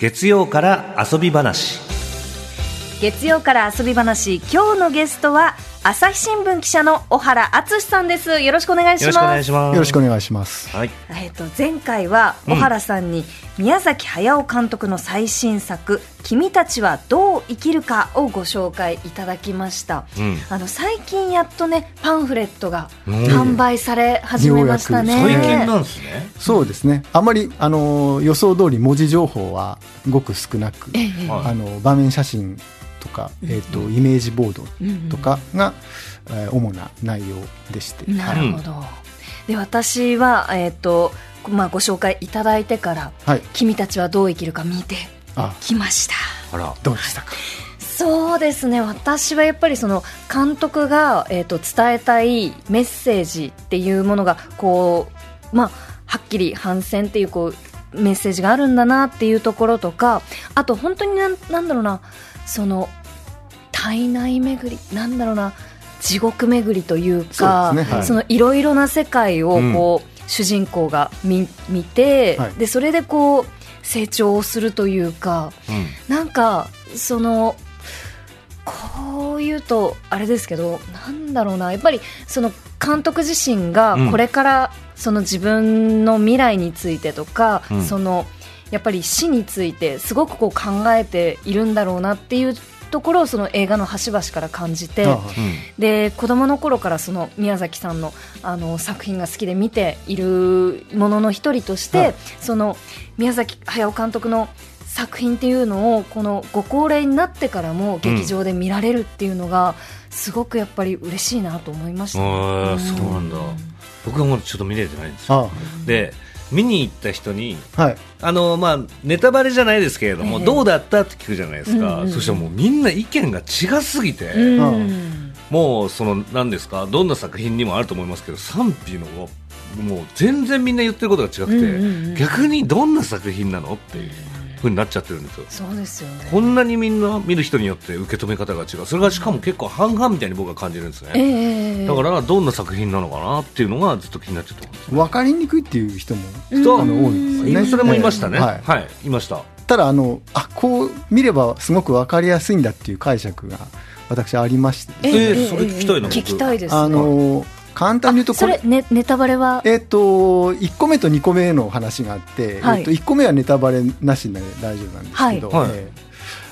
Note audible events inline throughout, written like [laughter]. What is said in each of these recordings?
月曜から遊び話。月曜から遊び話。今日のゲストは朝日新聞記者の小原敦さんです。よろしくお願いしよろしくお願ますいします。よろしくお願いします。はい。えっと前回は小原さんに宮崎駿監督の最新作「君たちはどう生きるか」をご紹介いただきました、うん。あの最近やっとねパンフレットがうん。販売され始めましたね、ようやく最近なんですね。そうですね。あまりあの予想通り文字情報はごく少なく、ええ。はい。あの場面写真とか、えっ、とイメージボードとかが、えー主な内容でして、なるほど、で私は、えっとまあ、ご紹介いただいてからはい。君たちはどう生きるか見てあ、きました。あら。どうでしたか？そうですね。私はやっぱりその監督が、えー、と伝えたいメッセージっていうものがこう、まあ、はっきり反戦っていうこうメッセージがあるんだなっていうところとかあと本当になんなんだろうなその体内巡りなんだろうな地獄巡りというかねはい。そのいろいろな世界をこう、主人公が見見て、はい。でそれでこう成長をするというか。うん。なんかそのこう言うとあれですけどなんだろうなやっぱりその監督自身がうん。これからその自分の未来についてとか、うん。そのやっぱり死についてすごくこう考えているんだろうなっていうところをその映画の端々から感じて。あうん。で子供の頃からその宮崎さんのあの作品が好きで見ているものの一人として、はい。その宮崎駿監督の作品っていうのをこのご高齢になってからも劇場で見られるっていうのが、すごくやっぱり嬉しいなと思いました、へーそうなんだ。僕はまだちょっと見れてないんですよ。あ、で見に行った人にはい。あのまあネタバレじゃないですけれども、ええどうだったって聞くじゃないですか、うんうんうん。そしたらもうみんな意見が違すぎて、うん。もうその何ですかどんな作品にもあると思いますけど賛否のもう全然みんな言ってることが違くて、うんうんうん。逆にどんな作品なのっていうふうになっちゃってるんですよ。そうですよね。こんなにみんな見る人によって受け止め方が違う。それがしかも結構半々みたいに僕は感じるんですね、ええだからどんな作品なのかなっていうのがずっと気になってたんです。わかりにくいっていう人もそうあの多いんですよね。それもいましたね、ええははい。い、いました。ただあのあこう見ればすごくわかりやすいんだっていう解釈が私ありまして。ですね、えーそれ聞きたいな僕。聞きたいです。あの簡単に言うとこれそれ、ね、ネタバレは？えっ、と1個目と2個目の話があって、はい。えっと1個目はネタバレなしで大丈夫なんですけど、はい。はいえ。ー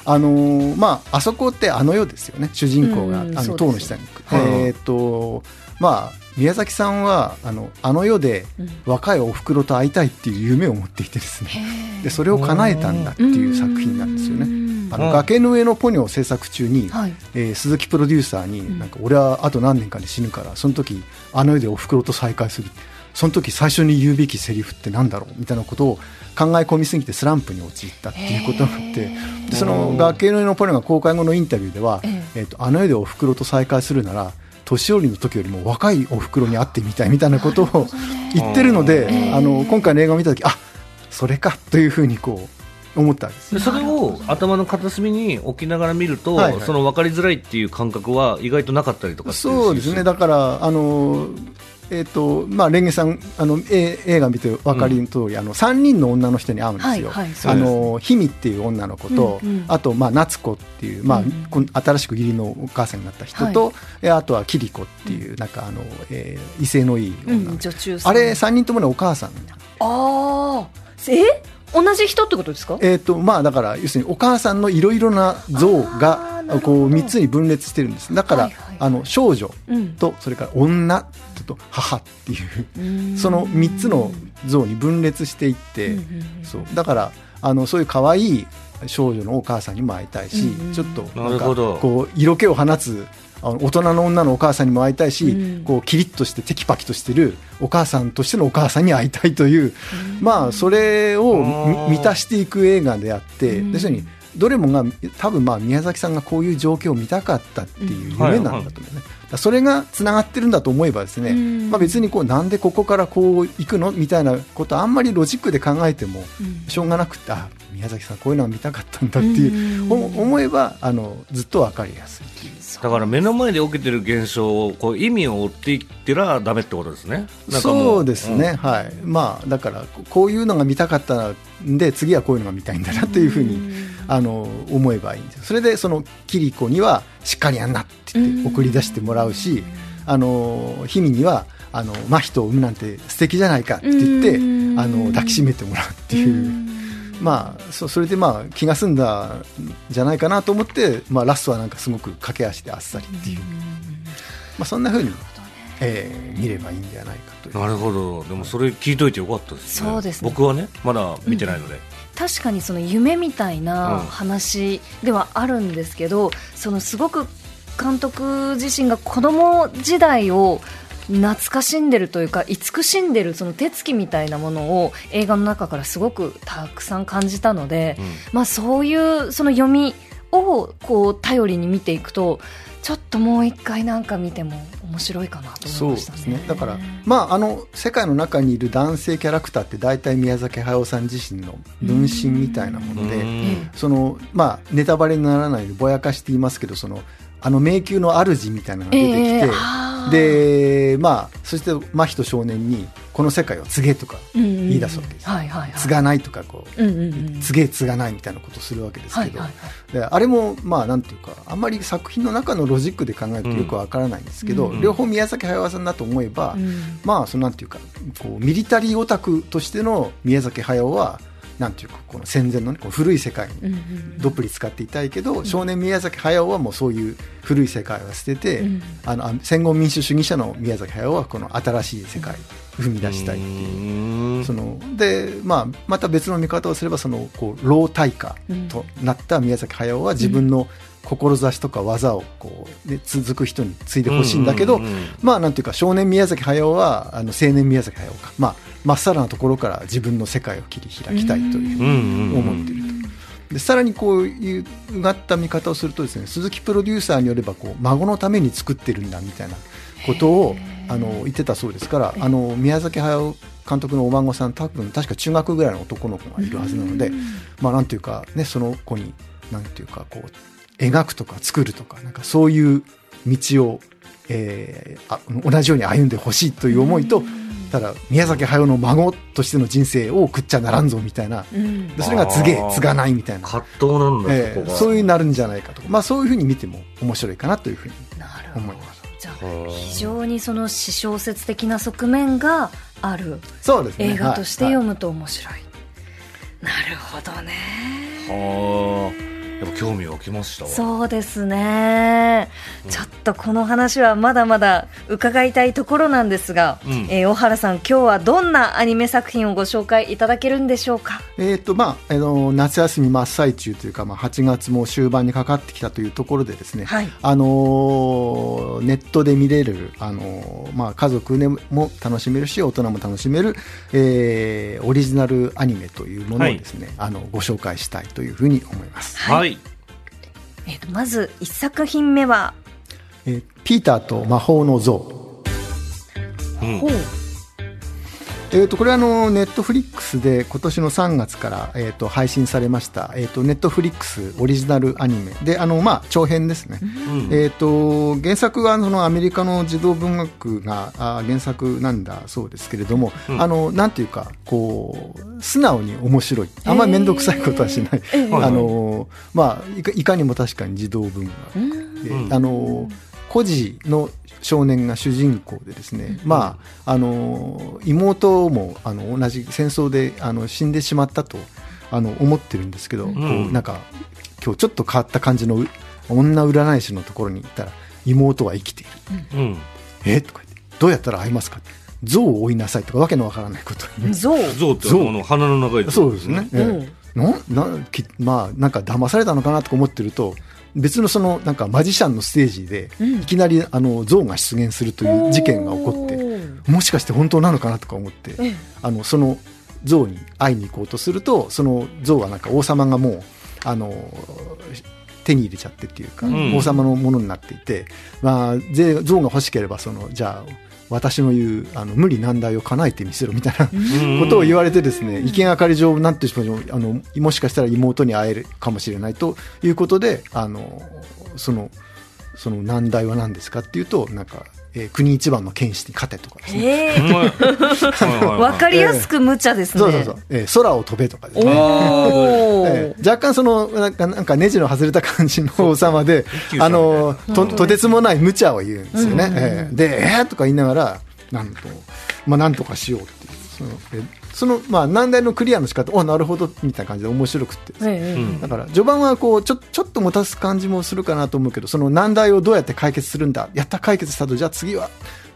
あのーまああそこってあの世ですよね。主人公が、うんあの塔の下に行く、はい。えっ、とまあ宮崎さんはあのあの世でうん。若いお袋と会いたいっていう夢を持っていてですね。でそれを叶えたんだっていう作品なんですよね。ねあのうん崖の上のポニョを制作中に、はい。えー鈴木プロデューサーん。になんか俺はあと何年かで死ぬからその時あの世でおふくろと再会する。その時最初に言うべきセリフってなんだろう？みたいなことを考え込みすぎてスランプに陥ったっていうことがあって。でその崖の上のポニョが公開後のインタビューでは、ええ。ー、とあの世でおふくろと再会するなら年寄りの時よりも若いおふくろに会ってみたいみたいなことを言ってるので、えーあの今回の映画を見た時あそれかというふうにこう思ったんです。でそれを頭の片隅に置きながら見ると、はいはい。その分かりづらいっていう感覚は意外となかったりとかそうですね、だから、あのえーとまあ、レンゲさんあの、え映画見て分かりの通り、あの3人の女の人に会うんですよ、はいはいあの氷見っていう女の子と、うんうん。あと、まあ、夏子っていう、まあう新しく義理のお母さんになった人と、えあとは桐子っていう、なんかあの、えー威勢のいい女の子、うんあれ、3人ともね、お母さんああえ？同じ人ってことですか？えーとまあ、だから要するにお母さんのいろいろな像がこう3つに分裂してるんです。だから、はいはい。はいあの少女うん。とそれから女と母っていううん。その3つの像に分裂していって、うんうんうんそう。だからあのそういう可愛い少女のお母さんにも会いたいし、うんうんちょっとななんかるほど。こう色気を放つあの大人の女のお母さんにも会いたいし、うん。こうキリッとしてテキパキとしてるお母さんとしてのお母さんに会いたいという、まあそれを満たしていく映画であって、うん。要するにどれもが多分まあ宮崎さんがこういう状況を見たかったっていう夢なんだと思うね、だからそれがつながってるんだと思えばですね、うん。まあ、別にこうなんでここからこう行くのみたいなことあんまりロジックで考えてもうん。しょうがなくてあ宮崎さんこういうのは見たかったんだっていうお思えばあのずっと分かりやすいだから目の前で起きてる現象をこう意味を追っていってらダメってことですね。そうですね、はい。まあだからこういうのが見たかったんで次はこういうのが見たいんだなというふうにあの思えばいいんですそれでそのキリコにはしっかりやんな。って言って送り出してもらうしあの氷見にはあの真人を産むなんて素敵じゃないかって言ってあの抱きしめてもらうっていう。まあ、そそれでまあ気が済んだんじゃないかなと思って、まあ、ラストはなんかすごく駆け足であっさりっていう、まあ、そんなふうに、えー見ればいいんじゃないかという。なるほど。でもそれ聞いといてよかったですね。そうですね。僕はねまだ見てないので、確かにその夢みたいな話ではあるんですけど、そのすごく監督自身が子供時代を懐かしんでるというか慈しんでるその手つきみたいなものを映画の中からすごくたくさん感じたので、まあ、そういうその読みをこう頼りに見ていくとちょっともう一回なんか見ても面白いかなとそうで思いましたね。すね。だから、まあ、あの世界の中にいる男性キャラクターって大体宮崎駿さん自身の分身みたいなもので、うん。そのまあ、ネタバレにならないようにぼやかして言いますけどそのあの迷宮の主みたいなのが出てきて、えー。でまあ、そして真人少年にこの世界を継げとか言言い出すわけです、はいはいはい、継がないとかこう、うんうんうん。継げ継がないみたいなことをするわけですけど、はいはいはい。であれもまあなんていうかあんまり作品の中のロジックで考えるとよくわからないんですけど、うん。両方宮崎駿さんだと思えば、うん。まあそのなんていうかこうミリタリーオタクとしての宮崎駿はなんていうかこの戦前の、ね、こう古い世界うんにうん。どっぷり使っていたいけど、少年宮崎駿はもうそういう古い世界は捨てて、うん。あのあ戦後民主主義者の宮崎駿はこの新しい世界を踏み出したいっていう。うん。そのでまあ、また別の見方をすればそのこう老大家となった宮崎駿は自分の志とか技をこう、ね、続く人に継いでほしいんだけど、まあなんていうか少年宮崎駿はあの青年宮崎駿か、まあ、まっさらなところから自分の世界を切り開きたいといううんうんうん。思っていると。でさらにこういううがった見方をするとですね鈴木プロデューサーによればこう孫のために作ってるんだみたいなことをあの言ってたそうですからあの宮崎駿監督のお孫さん多分確か中学ぐらいの男の子がいるはずなので、まあなんていうかねその子になんていうかこう描くとか作るとかなんかそういう道を、えーあ同じように歩んでほしいという思いと、ただ宮崎駿の孫としての人生を食っちゃならんぞみたいな。うん。でそれが継げ継がないみたいな、葛藤なんだ、えそこが。ーそういうなるんじゃないかとか、まあ、そういうふうに見ても面白いかなというふうになるほど。思います。じゃあはあ非常にその私小説的な側面があるそうですね。映画としてはい。読むと面白い、なるほどね。はあやっぱ興味湧きましたわ。そうですね、ちょっとこの話はまだまだ伺いたいところなんですが、うん。えー小原さん今日はどんなアニメ作品をご紹介いただけるんでしょうか？えーとまあ、あの夏休み真っ最中というか、まあ、8月も終盤にかかってきたというところでですね、はい。あのーネットで見れる、あのーまあ、家族でも楽しめるし大人も楽しめる、えーオリジナルアニメというものをですね、あのご紹介したいというふうに思います、はい、えーとまず一作品目は、えーピーターと魔法の像。うん。ほうえー、とこれはあのネットフリックスで今年の3月から、えー、と配信されました、えー、とネットフリックスオリジナルアニメ。であの、まあ、長編ですね、うん。えー、と原作はそのアメリカの児童文学があ原作なんだそうですけれども、うん。あのなんていうかこう素直に面白い。あんまり面倒くさいことはしない、えー。あのまあ、いかいかにも確かに児童文学うん。あの孤児の少年が主人公でですね、まあ、あの妹もあの同じ戦争であの死んでしまったとあの思ってるんですけど、ん。こうなんか今日ちょっと変わった感じのう女占い師のところに行ったら妹は生きている。うん。え？とか言ってどうやったら会えますか？象を追いなさいとかわけのわからないことに象象っての鼻の中に。そうですね、えうん。えななきまあなんか騙されたのかなとか思ってると別のそのなんかマジシャンのステージで、うん。いきなりあの象が出現するという事件が起こっててもしかして本当なのかなとか思ってええ。あのその象に会いに行こうとするとその象はなんか王様がもうあの手に入れちゃってっていうか、うん。王様のものになっていて、まあ、ぜ象が欲しければそのじゃあ私の言うあの無理難題を叶えてみせろみたいなうん。ことを言われてですね、意見あかり上なんていうあのもしかしたら妹に会えるかもしれないということであのそのその難題は何ですかっていうとなんか、えー国一番の剣士に勝てとかですね。わかりやすく無茶ですね。そうそうそう、えー空を飛べとかですね。ええ若干そのなんかなんかネジの外れた感じの王様で [laughs] あのとうん。とてつもない無茶を言うんですよね、うんええで「えーとか言いながらなんと、まあ、なんとかしようっていう。そのえその、まあ、難題のクリアの仕方おなるほどみたいな感じで面白くて。だから序盤はこうちょちょっと持たす感じもするかなと思うけどその難題をどうやって解決するんだやった解決したとじゃあ次は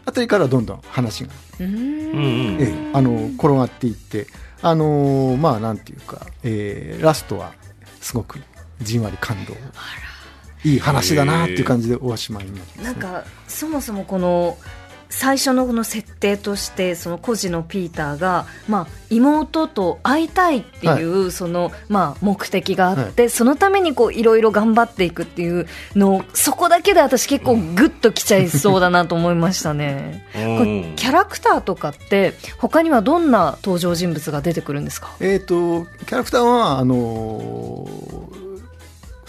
あたりからどんどん話がえあの転がっていって、あのーまあなんていうか、えーラストはすごくじんわり感動。いい話だなっていう感じでおしまいになります、ね、なんかそもそもこの最初のこの設定としてその孤児のピーターが、まあ、妹と会いたいっていう、そのまあ、目的があって、そのためにこういろいろ頑張っていくっていうのをそこだけで私結構グッときちゃいそうだなと思いましたね。これキャラクターとかって他にはどんな登場人物が出てくるんですか？えー、とキャラクターはあのー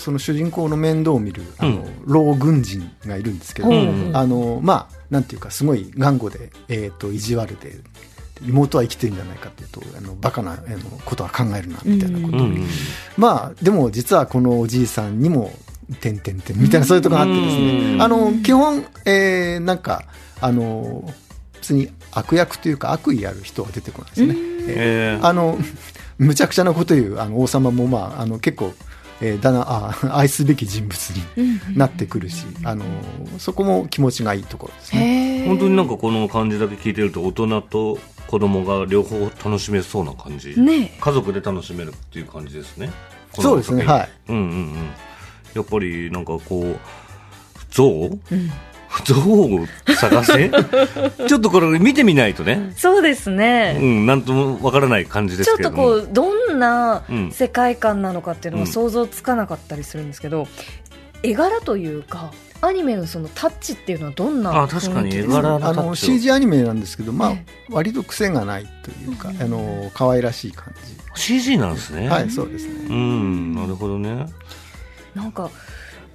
その主人公の面倒を見るあの、老軍人がいるんですけど、うん。あのまあなんていうかすごい頑固で、えー、と意地悪で妹は生きてるんじゃないかというとあのバカなあのことは考えるなみたいなこと。をうん。うんまあでも実はこのおじいさんにも「てんてんてん」みたいなそういうところがあってですうん。ねあの基本、えーなんかあの別に悪役というか悪意ある人は出てこないですね。ええーあの [laughs] むちゃくちゃなこと言うあの王様も、まあ、あの結構、えーだなあ [laughs] 愛すべき人物になってくるし、あのそこも気持ちがいいところですね。本当になんかこの感じだけ聞いてると大人と子供が両方楽しめそうな感じ、ね。家族で楽しめるっていう感じですね。そうですねはい。うんうんうん。やっぱりなんかこう象うん象を探せ？[laughs] ちょっとこれ見てみないとね。そうですね、うんなんともわからない感じでちょっとこうどんなうん世界観なのかっていうのうん。が想像つかなかったりするんですけど、絵柄というかアニメのそのタッチっていうのはどんなあ確かに絵柄あのタッチを。CG アニメなんですけど、まあえ、割と癖がないというか、うん。あの可愛らしい感 CG なんですね。じ。はい、そうですね。うんなるほどね。なんか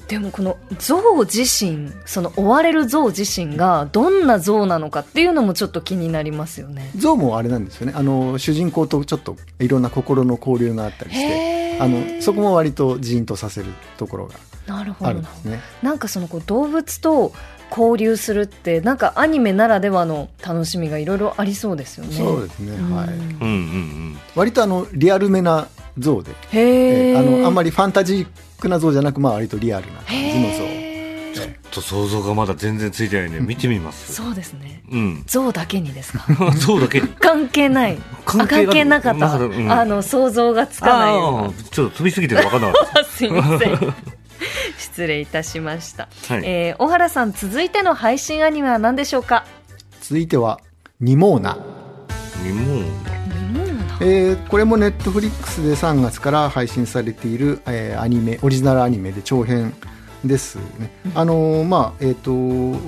でもこの象自身その追われる象自身がどんな象なのかっていうのもちょっと気になりますよね。ゾウもあれなんですよね。あの主人公とちょっといろんな心の交流があったりして、あのそこも割とジーンとさせるところがなるほどなあるんですね。なんかそのこう動物と交流するってなんかアニメならではの楽しみがいろいろありそうですよね。そうですね。うんはい。うんうん割とあのリアルめな像で、えーあのあんまりファンタジックな像じゃなく、まあ割とリアルな感じの像。へー。うんと想像がまだ全然ついてないん。で見てみます？そうですね。うん。象だけにですか？[laughs] そうだけに？関係ない。関係なかった、うん。あの想像がつかないちょっと飛びすぎて分かんなかっ [laughs] すいません。[laughs] 失礼いたしました、たはい。えー小原さん続いての配信アニメは何でしょうか？続いてはニモーナ。にもえーこれもネットフリックスで3月から配信されている、えーアニメオリジナルアニメで長編ですね、あのーまあえっ、と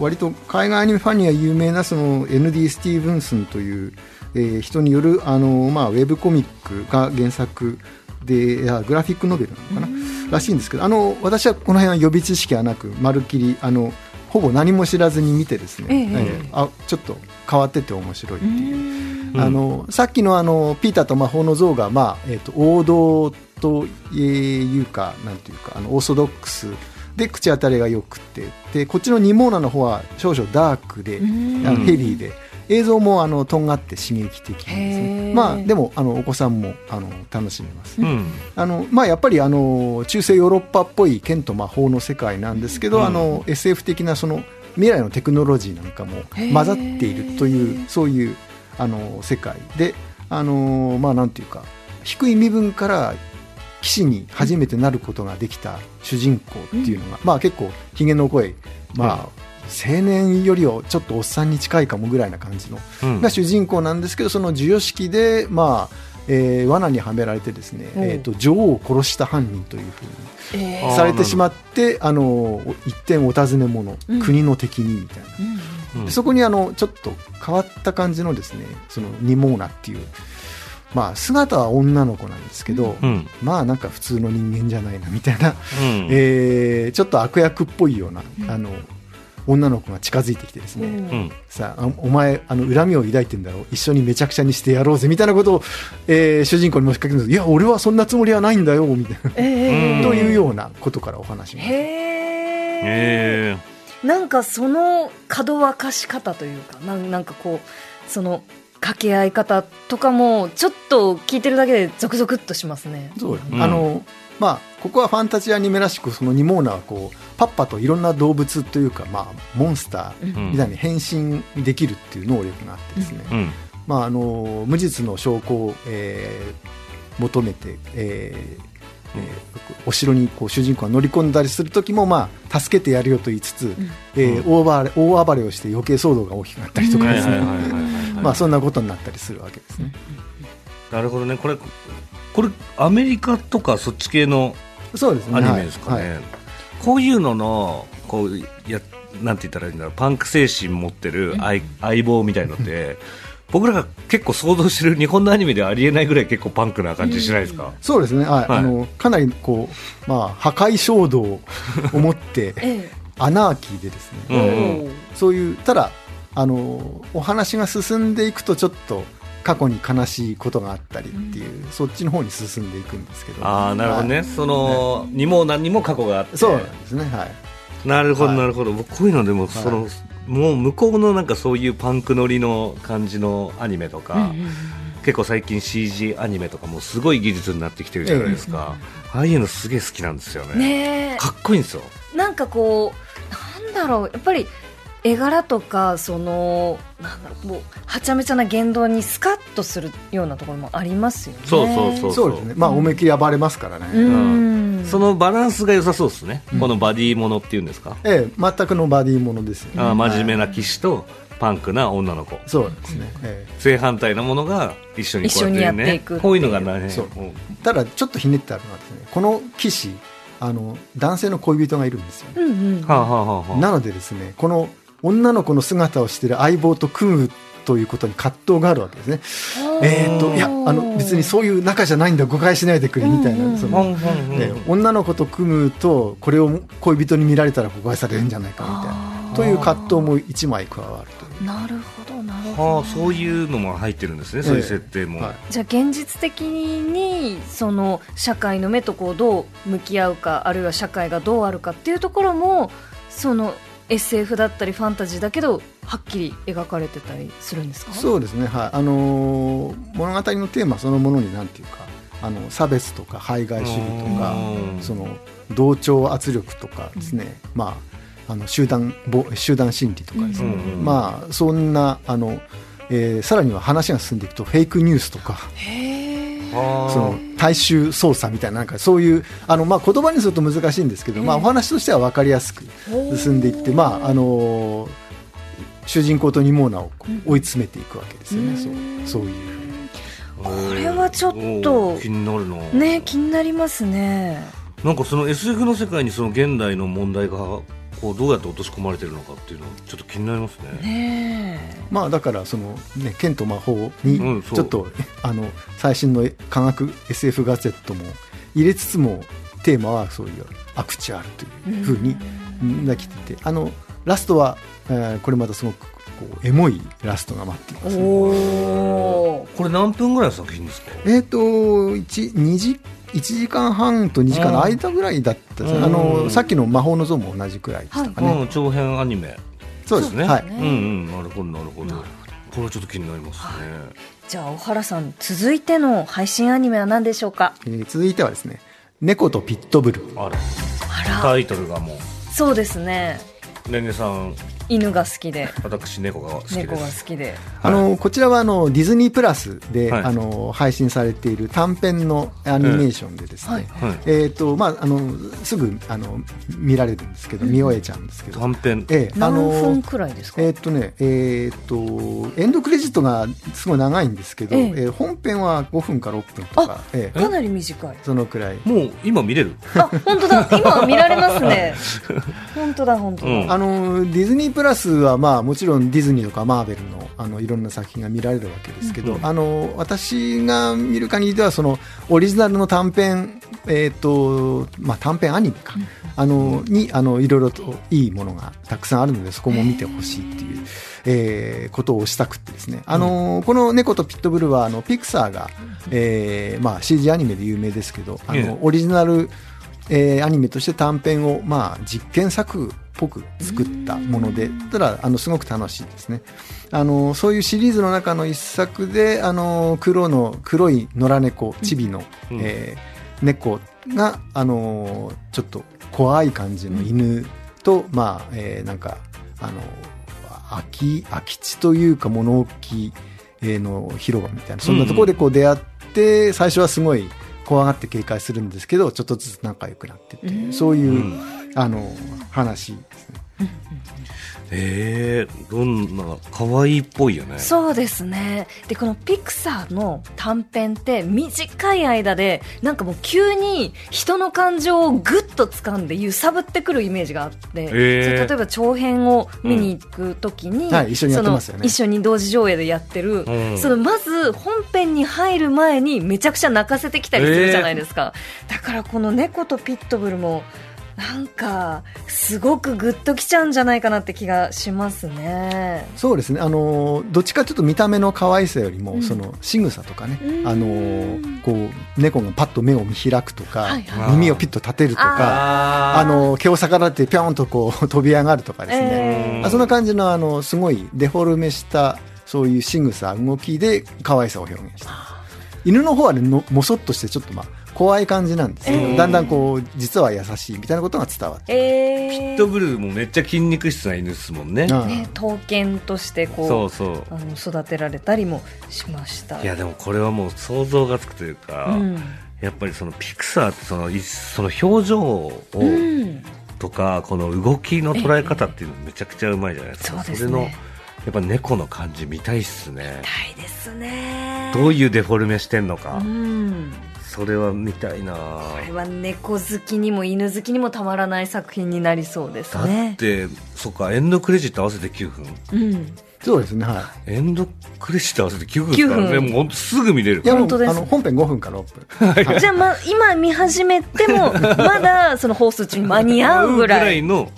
割と海外アニメファンには有名なその N.D. スティーブンスンという、えー人による、あのーまあ、ウェブコミックが原作でグラフィックノベルなのかな？らしいんですけどあの私はこの辺は予備知識はなくまるっきりあのほぼ何も知らずに見てですね、ええ。えーあちょっと変わってて面白いっていう。うん。あのさっきのあのピーターと魔法の像が、まあえー、と王道というかなんていうかあのオーソドックスで口当たりがよくて。でこっちのニモーナの方は少々ダークで、ヘビーで映像もあのとんがって刺激的なんですへねー。まあでもあのお子さんもあの楽しめます。ね、うん。あのまあ、やっぱりあの中世ヨーロッパっぽい剣と魔法の世界なんですけど、うん。あの SF 的なその未来のテクノロジーなんかも混ざっているというそういうあの世界であのまあなんていうか低い身分から騎士に初めてなることができた主人公っていうのが、まあ結構ひげの濃いまあ、青年よりはちょっとおっさんに近いかもぐらいな感じのうん。が主人公なんですけどその授与式で、まあえー罠にはめられてですね、うん。えー、と女王を殺した犯人というふうにえあー。されてしまってあの一点お尋ね者、うん。国の敵にみたいな、うんうんでそこにあのちょっと変わった感じのですねそのニモーナっていう、まあ、姿は女の子なんですけど、うん。まあなんか普通の人間じゃないなみたいな、うん。えーちょっと悪役っぽいような、あの女の子が近づいてきてですね、うん。さああお前あの恨みを抱いてんだろ。う一緒にめちゃくちゃにしてやろうぜみたいなことを、えー主人公にもしかけるんですいや俺はそんなつもりはないんだよみたいな、ええ。というようなことからお話がへえ。え。なんかその門沸かし方というかなんなんかこうその掛け合い方とかもちょっと聞いてるだけでゾクゾクっとしますね。そううん。あのまあここはファンタジーアニメらしくそのニモーナはこうパッパといろんな動物というか、まあ、モンスターーみたいに変身できるっていう能力があってですね、うん。まあ、あの無実の証拠を、えー求めて、えーえーお城にこう主人公が乗り込んだりする時も、まあ、助けてやるよと言いつつ、えー大暴れ大暴れをして余計騒動が大きくなったりとかはいですねはいはいはいはい。[laughs] まあそんなことになったりするわけですね。なるほどね。これこれアメリカとかそっち系のそうですね。アニメですかね、はい。はいこういうののこうやなんて言ったらいいんだろうパンク精神持ってる相相棒みたいのって僕らが結構想像してる日本のアニメではありえないぐらい結構パンクな感じしないですか、そうですね、はい。はい。あのかなりこう、まあ、破壊衝動を持って [laughs] え。アナーキーでですね、うん。うん。そういうただあのお話が進んでいくとちょっと過去に悲しいことがあったりっていう、そっちの方に進んでいくんですけど。ああなるほどね、はい。そのにも何にも過去があって。そうなんですね。はい。なるほどはい。なるほど、僕こういうのでもその、もう向こうのなんかそういうパンク乗りの感じのアニメとか、結構最近 CG アニメとかもすごい技術になってきてるじゃないですか、ああいうのすげえ好きなんですよね。ねかっこいいんですよ。えなんかこうなんだろう。やっぱり絵柄とかそのなんだろうもうはちゃめちゃな言動にスカッとするようなところもありますよね。そうそうそうそう。ですね。まあ思いっきり暴れますからね、うん。そのバランスが良さそうですね、このバディものっていうんですか、ええ全くのバディものですよね、あー真面目はいな騎士とパンクな女の子。そうですね、ええ。正反対なものが一緒にこうやってねいくっていう。こういうのがね。そう。ただちょっとひねってあるのはですねこの騎士あの男性の恋人がいるんですよ、うんうんなのでですねこの女の子の姿をしている相棒と組むということに葛藤があるわけですね。えーっといやあの別にそういう仲じゃないんだ誤解しないでくれみたいな、うん。うんそのほんほんほん。えー女の子と組むとこれを恋人に見られたら誤解されるんじゃないかみたいな。という葛藤も一枚加わるという。なるほどなるほど。はあそういうのも入ってるんですね、そういう設定も、はい。じゃあ現実的にその社会の目とこうどう向き合うかあるいは社会がどうあるかっていうところもその SF だったりファンタジーだけどはっきり描かれてたりするんですか？そうですね、はい。あのー物語のテーマそのものになんていうかあの差別とか排外主義とかうんその同調圧力とかですね、まあ、あの集団ぼ集団心理とかですね、うんうんまあ、そんなあの、えーさらには話が進んでいくとフェイクニュースとか。へえはあその大衆操作みたいななんかそういうあの、まあ、言葉にすると難しいんですけど、まあ、お話としては分かりやすく進んでいって、まああのー主人公とニモーナを追い詰めていくわけですよね、うん。そうそういう。これはちょっと気になるな、ね気になりますね。なんかその SF の世界にその現代の問題がこうどうやって落とし込まれてるのかっていうのはちょっと気になりますね。ねまあだからそのね剣と魔法うんにちょっと、あの最新の科学 SF ガゼットも入れつつもテーマはそういうアクチュアルというふうになきててあのラストは、えーこれまたすごくこうエモいラストが待っています、ね、おおこれ何分ぐらいの作品ですか？えっ、と 1, 2時1時間半と2時間の間ぐらいだったですね、うん。あのさっきの魔法の像も同じくらいでしたかね、うん、長編アニメ。そうですね。はい。うんうん。なるほどなるほど。これはちょっと気になりますね。じゃあ小原さん続いての配信アニメは何でしょうか？えー続いてはですね猫とピットブル。あら。タイトルがもそうですね。うねねさん犬が好きで。私猫が好きです。猫が好きで。あのこちらはあのディズニープラスで、はい。あの配信されている短編のアニメーションでですね、えーとまあ、あのすぐあの見られるんですけど、見終えちゃうんですけど、短編。ええあ何の分くらいですか？えーっとね、えーっとエンドクレジットがすごい長いんですけど、ええ。えー本編は5分から6分とか、ええ。かなり短い。そのくらい。もう今見れる？あ本当だ。今見られますね。[laughs] 本当だ本当だ、うん。あのディズニーププラスはまあもちろんディズニーとかマーベルのあのいろんな作品が見られるわけですけど、うん、あの私が見る限りではそのオリジナルの短編、えーとまあ、短編アニメか、うん、あのにあのいろいろといいものがたくさんあるのでそこも見てほしいっていう、えー、ことをしたくってですね。あの、うん、この「猫とピットブルは」あのピクサーが、えーまあ、CG アニメで有名ですけどあの、オリジナルえー、アニメとして短編を、まあ、実験作っぽく作ったものでただあのすごく楽しいですね。あのそういうシリーズの中の一作であの黒の黒い野良猫チビの、うん、えー、猫があのちょっと怖い感じの犬と、うん、まあ、えー、なんかあの空き空き地というか物置の広場みたいなそんなところでこう出会って、最初はすごい怖がって警戒するんですけどちょっとずつ仲良くなってっていう、そういう、あの話ですね。えー、どんな可愛いっぽいよね。そうですね。でこのピクサーの短編って短い間でなんかもう急に人の感情をぐっと掴んで揺さぶってくるイメージがあって、え。ー、例えば長編を見に行くときに、うんはい、一緒にやってますよね。一緒に同時上映でやってる、うん、そのまず本編に入る前にめちゃくちゃ泣かせてきたりするじゃないですか、えー、だからこの猫とピットブルもなんかすごくグッときちゃうんじゃないかなって気がしますね。そうですね。あのどっちかちょっと見た目の可愛さよりも、うん、その仕草とかね。あのこう猫がパッと目を見開くとか、はいはい、耳をピッと立てるとかあの毛を逆らってぴょんとこう [laughs] 飛び上がるとかですね、えー、そんな感じのあのすごいデフォルメしたそういう仕草動きで可愛さを表現した。犬の方はねのもそっとしてちょっとまあ怖い感じなんですけど、えー、だんだんこう実は優しいみたいなことが伝わって、えー、ピットブルーもめっちゃ筋肉質な犬ですもんね。ね刀剣としてこうそうそう。あの育てられたりもしました。いやでもこれはもう想像がつくというか、うん、やっぱりそのピクサーってそのその表情を、うん。とかこの動きの捉え方っていうのめちゃくちゃうまいじゃないですか、そ、ね、れのやっぱ猫の感じ見たいっすね。見たいですね。どういうデフォルメしてんのか、うんそれは見たいなこれは猫好きにも犬好きにもたまらない作品になりそうですねだってそっかエンドクレジット合わせて9分うんそうですね、はい。エンドクレジット合わせて9分ですからね。もう本当すぐ見れるいや、本当です。あの、本編5分か6分。じゃあ、ま、今見始めても、[laughs] まだ、その放送中に間に合うぐらい。ぐらいの、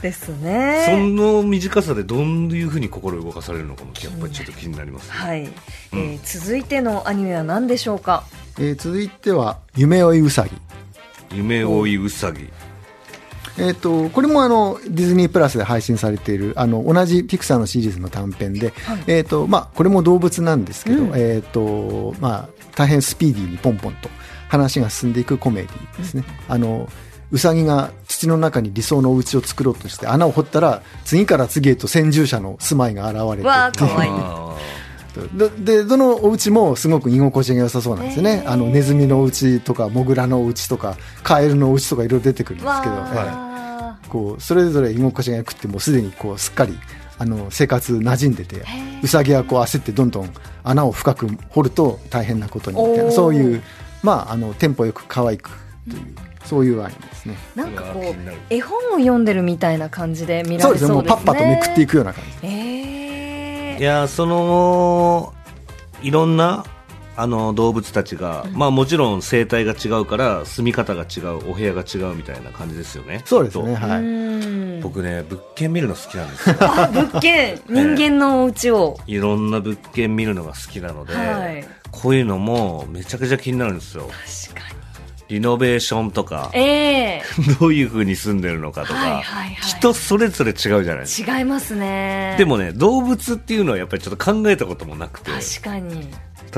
ですね。その短さでどういうふうに心動かされるのかも、やっぱりちょっと気になります、ね、はい、うん、えー、続いてのアニメは何でしょうか？えー、続いては「夢追いうさぎ」夢追いうさぎえーと、これもあのディズニープラスで配信されているあの同じピクサーのシリーズの短編で、はい、えーとまあ、これも動物なんですけど、うん、えーとまあ、大変スピーディーにポンポンと話が進んでいくコメディですね。うん、あのうさぎが土の中に理想のお家を作ろうとして穴を掘ったら次から次へと先住者の住まいが現れてわかわいいでどのお家もすごく居心地が良さそうなんですよね、あのネズミのお家とかモグラのお家とかカエルのお家とかいろいろ出てくるんですけど、はい、こうそれぞれ居心地が良くてもすでにこうすっかりあの生活馴染んでてうさぎはこう焦ってどんどん穴を深く掘ると大変なことにみたいなそういう、まあ、あのテンポよく可愛くという。そういうアニメですね。なんかこう絵本を読んでるみたいな感じで見られそうですね。もうパッパとめくっていくような感じ。えーいやそのいろんなあの動物たちが、うん、まあもちろん生態が違うから住み方が違うお部屋が違うみたいな感じですよね。そうですねはい。僕ね物件見るの好きなんですよ。[laughs] あ物件。人間のお家を、いろんな物件見るのが好きなので、はい、こういうのもめちゃくちゃ気になるんですよ。確かにリノベーションとか、えー、[laughs] どういうふうに住んでるのかとか、はいはいはい、人それぞれ違うじゃないですか。違いますね。でもね動物っていうのはやっぱりちょっと考えたこともなくて確かに。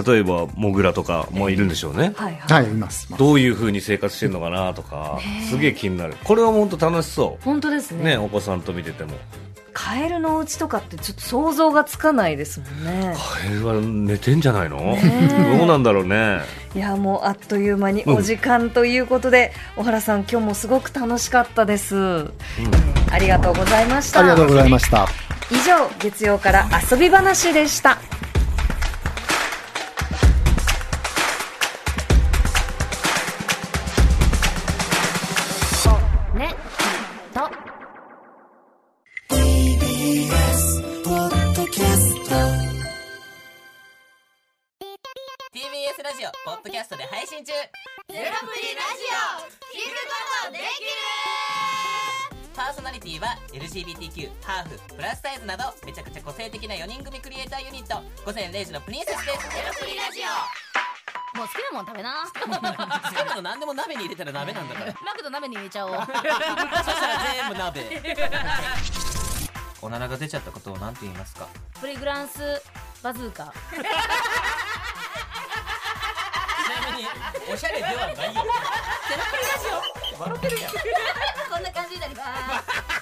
例えばモグラとかもいるんでしょうね、えー、はい、はい、います。どういうふうに生活してるのかなとか、すげえ気になる。これは本当楽しそう。本当ですね。ねお子さんと見ててもカエルのお家とかってちょっと想像がつかないですもんね。カエルは寝てんじゃないの？どうなんだろうね。いやもうあっという間にお時間ということで、うん、小原さん今日もすごく楽しかったです、うん、ありがとうございました。ありがとうございました。以上月曜から遊び話でしたスなどめちゃくちゃ個性的な4人組クリエイターユニット午前0時のプリンセスです。ゼロプリラジオもう好きなもん食べな。好きなの何でも鍋に入れたら鍋なんだから。マクド鍋に入れちゃおう。そしたら全部鍋。おならが出ちゃったことを何て言いますか？プリグランスバズーカ。ちなみにおしゃれではないよ。ゼロプリラジオ笑ってるやん。こんな感じになります